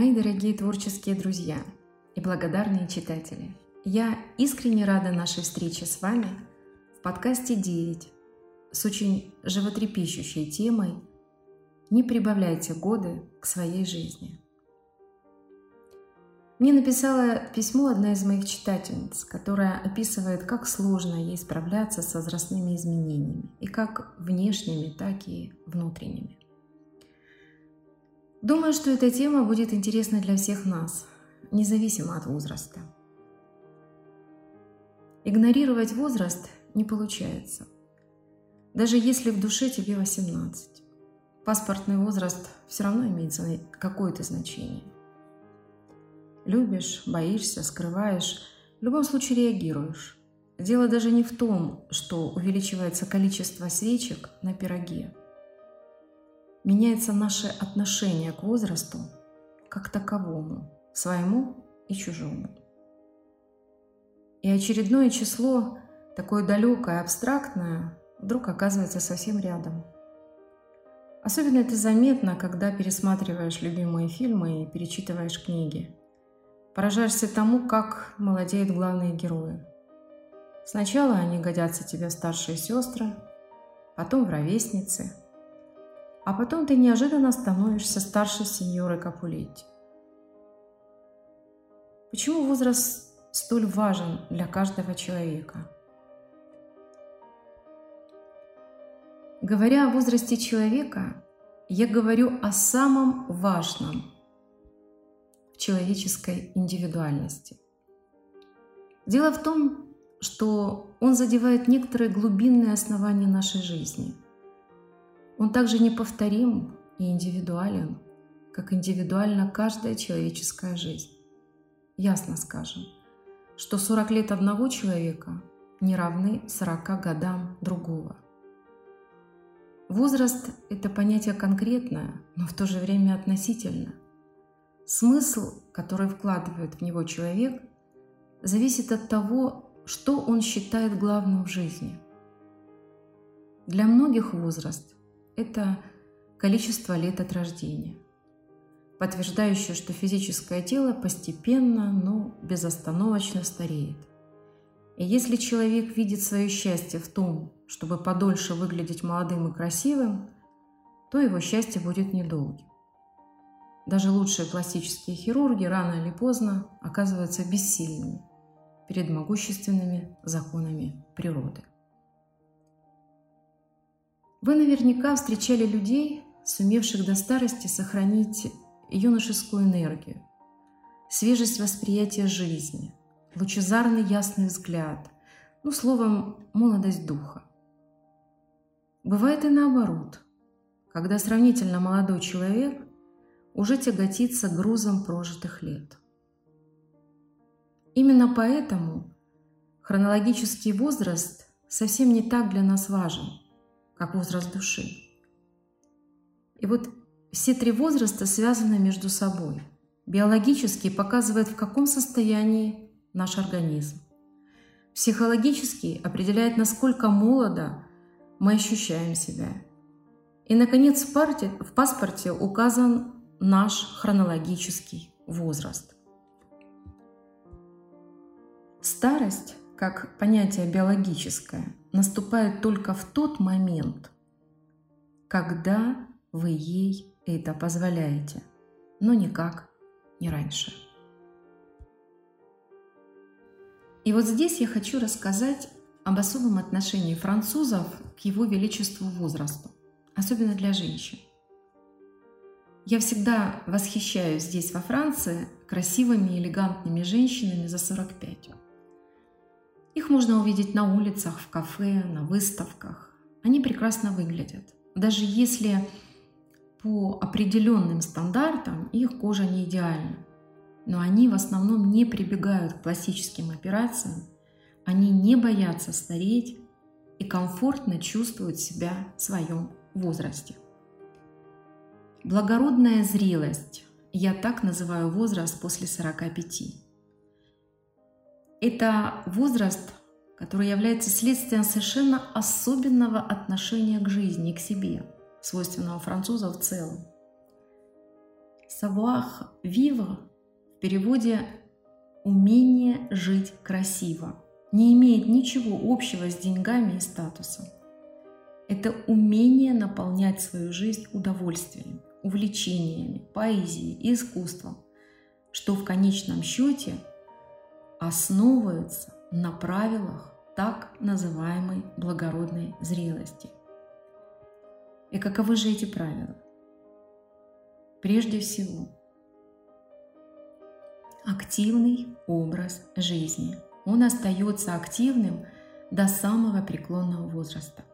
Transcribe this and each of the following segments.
Мои дорогие творческие друзья и благодарные читатели, я искренне рада нашей встрече с вами в подкасте «9» с очень животрепещущей темой «Не прибавляйте годы к своей жизни». Мне написала письмо одна из моих читательниц, которая описывает, как сложно ей справляться с возрастными изменениями, и как внешними, так и внутренними. Думаю, что эта тема будет интересна для всех нас, независимо от возраста. Игнорировать возраст не получается. Даже если в душе тебе 18. Паспортный возраст все равно имеет какое-то значение – Любишь, боишься, скрываешь, в любом случае реагируешь. Дело даже не в том, что увеличивается количество свечек на пироге. Меняется наше отношение к возрасту как таковому, своему и чужому. И очередное число, такое далекое, абстрактное, вдруг оказывается совсем рядом. Особенно это заметно, когда пересматриваешь любимые фильмы и перечитываешь книги – Поражаешься тому, как молодеют главные герои. Сначала они годятся тебе старшие сестры, потом в ровесницы, а потом ты неожиданно становишься старшей сеньорой Капулетти. Почему возраст столь важен для каждого человека? Говоря о возрасте человека, я говорю о самом важном – человеческой индивидуальности. Дело в том, что он задевает некоторые глубинные основания нашей жизни. Он также неповторим и индивидуален, как индивидуальна каждая человеческая жизнь. Ясно скажем, что 40 лет одного человека не равны 40 годам другого. Возраст – это понятие конкретное, но в то же время относительно. Смысл, который вкладывает в него человек, зависит от того, что он считает главным в жизни. Для многих возраст – это количество лет от рождения, подтверждающее, что физическое тело постепенно, но безостановочно стареет. И если человек видит свое счастье в том, чтобы подольше выглядеть молодым и красивым, то его счастье будет недолгим. Даже лучшие пластические хирурги рано или поздно оказываются бессильными перед могущественными законами природы. Вы наверняка встречали людей, сумевших до старости сохранить юношескую энергию, свежесть восприятия жизни, лучезарный ясный взгляд, ну, словом, молодость духа. Бывает и наоборот, когда сравнительно молодой человек уже тяготится грузом прожитых лет. Именно поэтому хронологический возраст совсем не так для нас важен, как возраст души. И вот все три возраста связаны между собой. Биологический показывает, в каком состоянии наш организм. Психологический определяет, насколько молодо мы ощущаем себя. И, наконец, в паспорте указан наш хронологический возраст. Старость, как понятие биологическое, наступает только в тот момент, когда вы ей это позволяете, но никак не раньше. И вот здесь я хочу рассказать об особом отношении французов к его величеству возрасту, особенно для женщин. Я всегда восхищаюсь здесь, во Франции, красивыми, элегантными женщинами за 45. Их можно увидеть на улицах, в кафе, на выставках. Они прекрасно выглядят. Даже если по определенным стандартам их кожа не идеальна. Но они в основном не прибегают к пластическим операциям, они не боятся стареть и комфортно чувствуют себя в своем возрасте. Благородная зрелость. Я так называю возраст после 45. Это возраст, который является следствием совершенно особенного отношения к жизни и к себе, свойственного француза в целом. savoir vivre в переводе «умение жить красиво» не имеет ничего общего с деньгами и статусом. Это умение наполнять свою жизнь удовольствием, увлечениями, поэзией и искусством, что в конечном счете основывается на правилах так называемой благородной зрелости. И каковы же эти правила? Прежде всего, активный образ жизни. Он остается активным до самого преклонного возраста.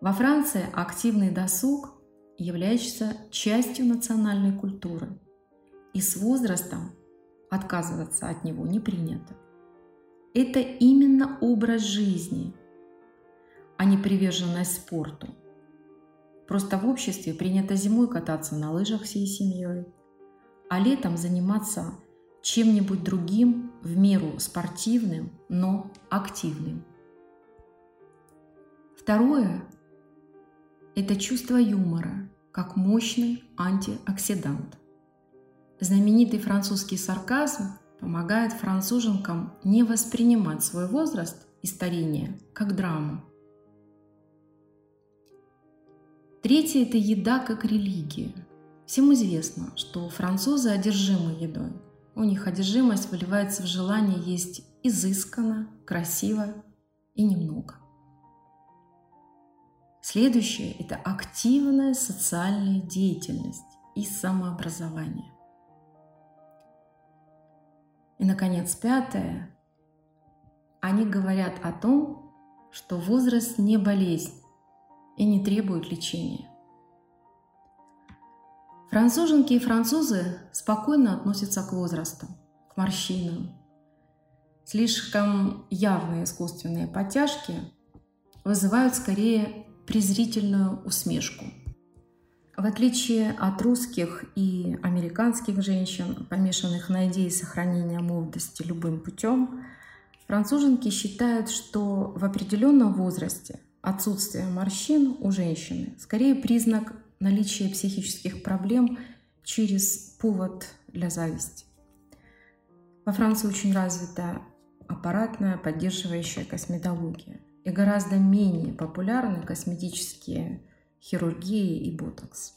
Во Франции активный досуг является частью национальной культуры, и с возрастом отказываться от него не принято. Это именно образ жизни, а не приверженность спорту. Просто в обществе принято зимой кататься на лыжах всей семьей, а летом заниматься чем-нибудь другим в меру спортивным, но активным. Второе это чувство юмора, как мощный антиоксидант. Знаменитый французский сарказм помогает француженкам не воспринимать свой возраст и старение как драму. Третье – это еда как религия. Всем известно, что французы одержимы едой. У них одержимость выливается в желание есть изысканно, красиво и немного – Следующее – это активная социальная деятельность и самообразование. И, наконец, пятое. Они говорят о том, что возраст не болезнь и не требует лечения. Француженки и французы спокойно относятся к возрасту, к морщинам. Слишком явные искусственные подтяжки вызывают скорее презрительную усмешку. В отличие от русских и американских женщин, помешанных на идее сохранения молодости любым путем, француженки считают, что в определенном возрасте отсутствие морщин у женщины скорее признак наличия психических проблем через повод для зависти. Во Франции очень развита аппаратная поддерживающая косметология и гораздо менее популярны косметические хирургии и ботокс.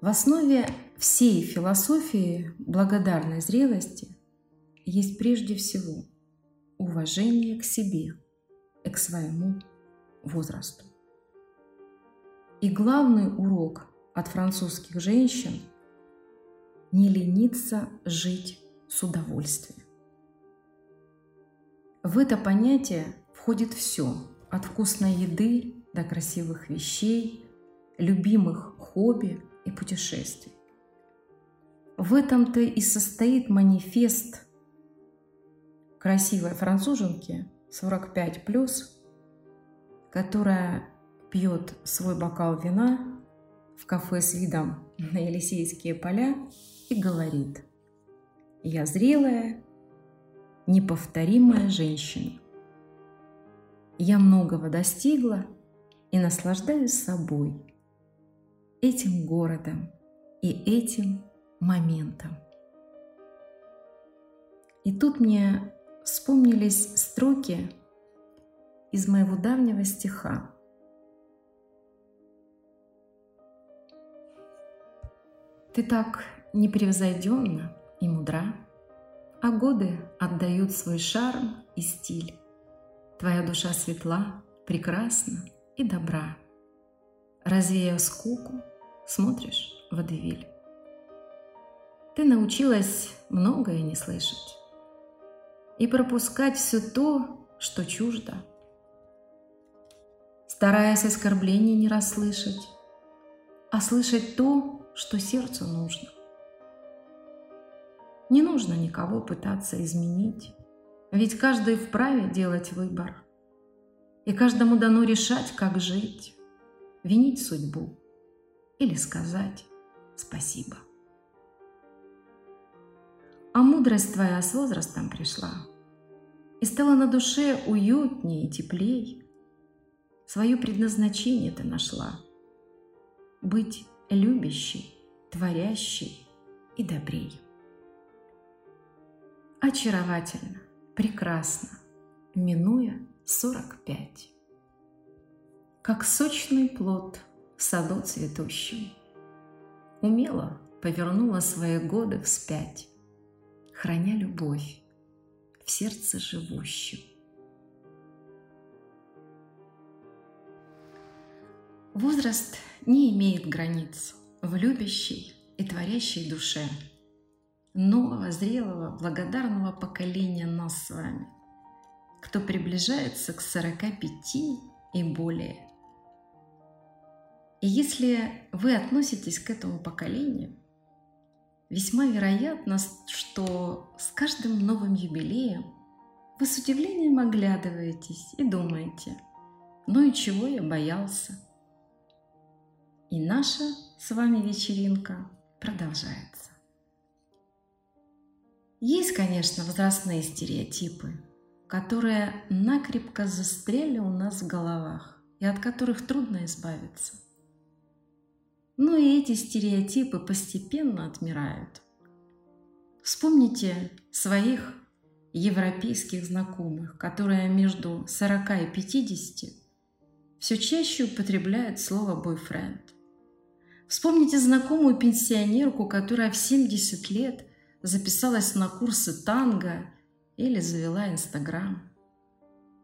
В основе всей философии благодарной зрелости есть прежде всего уважение к себе и к своему возрасту. И главный урок от французских женщин – не лениться жить с удовольствием. В это понятие входит все, от вкусной еды до красивых вещей, любимых хобби и путешествий. В этом-то и состоит манифест красивой француженки 45+, которая пьет свой бокал вина в кафе с видом на Елисейские поля и говорит «Я зрелая, неповторимая женщина. Я многого достигла и наслаждаюсь собой, этим городом и этим моментом. И тут мне вспомнились строки из моего давнего стиха. Ты так непревзойденна и мудра, а годы отдают свой шарм и стиль. Твоя душа светла, прекрасна и добра. Развеяв скуку, смотришь в Адевиль. Ты научилась многое не слышать и пропускать все то, что чуждо, стараясь оскорблений не расслышать, а слышать то, что сердцу нужно. Не нужно никого пытаться изменить, ведь каждый вправе делать выбор. И каждому дано решать, как жить, винить судьбу или сказать спасибо. А мудрость твоя с возрастом пришла, и стала на душе уютнее и теплей. Свое предназначение ты нашла – быть любящий, творящий и добрей. Очаровательно, прекрасно, минуя сорок пять. Как сочный плод в саду цветущем, Умело повернула свои годы вспять, Храня любовь в сердце живущем. Возраст не имеет границ в любящей и творящей душе нового, зрелого, благодарного поколения нас с вами, кто приближается к 45 и более. И если вы относитесь к этому поколению, весьма вероятно, что с каждым новым юбилеем вы с удивлением оглядываетесь и думаете, ну и чего я боялся – и наша с вами вечеринка продолжается. Есть, конечно, возрастные стереотипы, которые накрепко застряли у нас в головах и от которых трудно избавиться. Но и эти стереотипы постепенно отмирают. Вспомните своих европейских знакомых, которые между 40 и 50 все чаще употребляют слово «бойфренд». Вспомните знакомую пенсионерку, которая в 70 лет записалась на курсы танго или завела Инстаграм.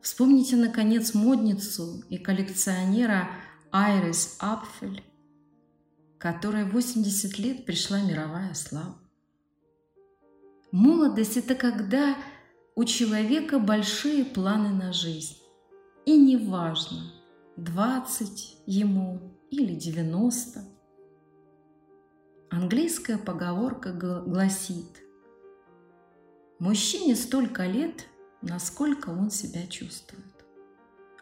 Вспомните, наконец, модницу и коллекционера Айрис Апфель, которой 80 лет пришла мировая слава. Молодость – это когда у человека большие планы на жизнь. И неважно, 20 ему или 90 – Английская поговорка гласит, мужчине столько лет, насколько он себя чувствует,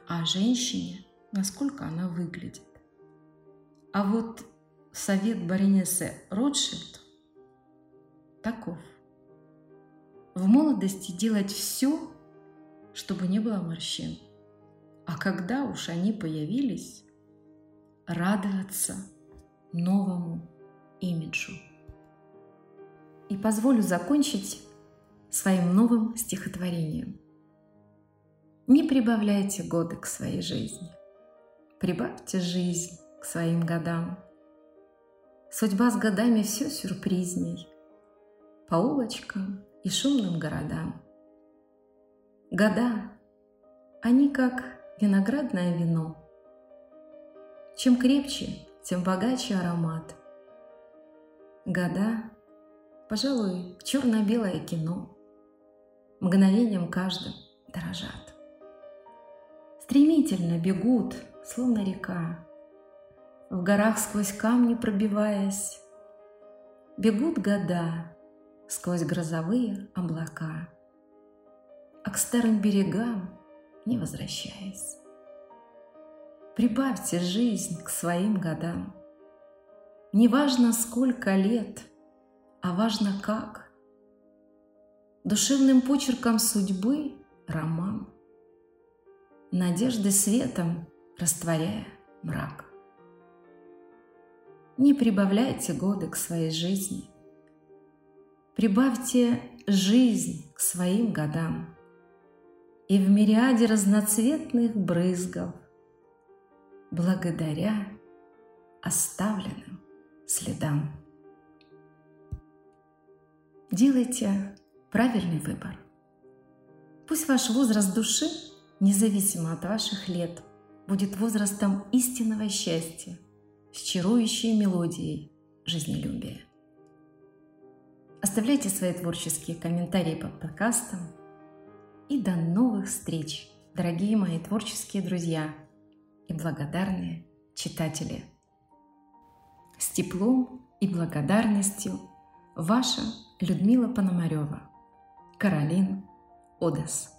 а женщине, насколько она выглядит. А вот совет баронессы Ротшильд таков. В молодости делать все, чтобы не было морщин. А когда уж они появились, радоваться новому имиджу. И позволю закончить своим новым стихотворением. Не прибавляйте годы к своей жизни, прибавьте жизнь к своим годам. Судьба с годами все сюрпризней, по улочкам и шумным городам. Года, они как виноградное вино. Чем крепче, тем богаче аромат – Года, пожалуй, черно-белое кино, мгновением каждым дорожат. Стремительно бегут, словно река, в горах сквозь камни пробиваясь, бегут года сквозь грозовые облака, а к старым берегам не возвращаясь. Прибавьте жизнь к своим годам, не важно, сколько лет, а важно как. Душевным почерком судьбы роман. Надежды светом растворяя мрак. Не прибавляйте годы к своей жизни. Прибавьте жизнь к своим годам. И в мириаде разноцветных брызгов, благодаря оставленным следам. Делайте правильный выбор. Пусть ваш возраст души, независимо от ваших лет, будет возрастом истинного счастья с чарующей мелодией жизнелюбия. Оставляйте свои творческие комментарии под подкастом. И до новых встреч, дорогие мои творческие друзья и благодарные читатели – с теплом и благодарностью ваша Людмила Пономарева, Каролин Одес.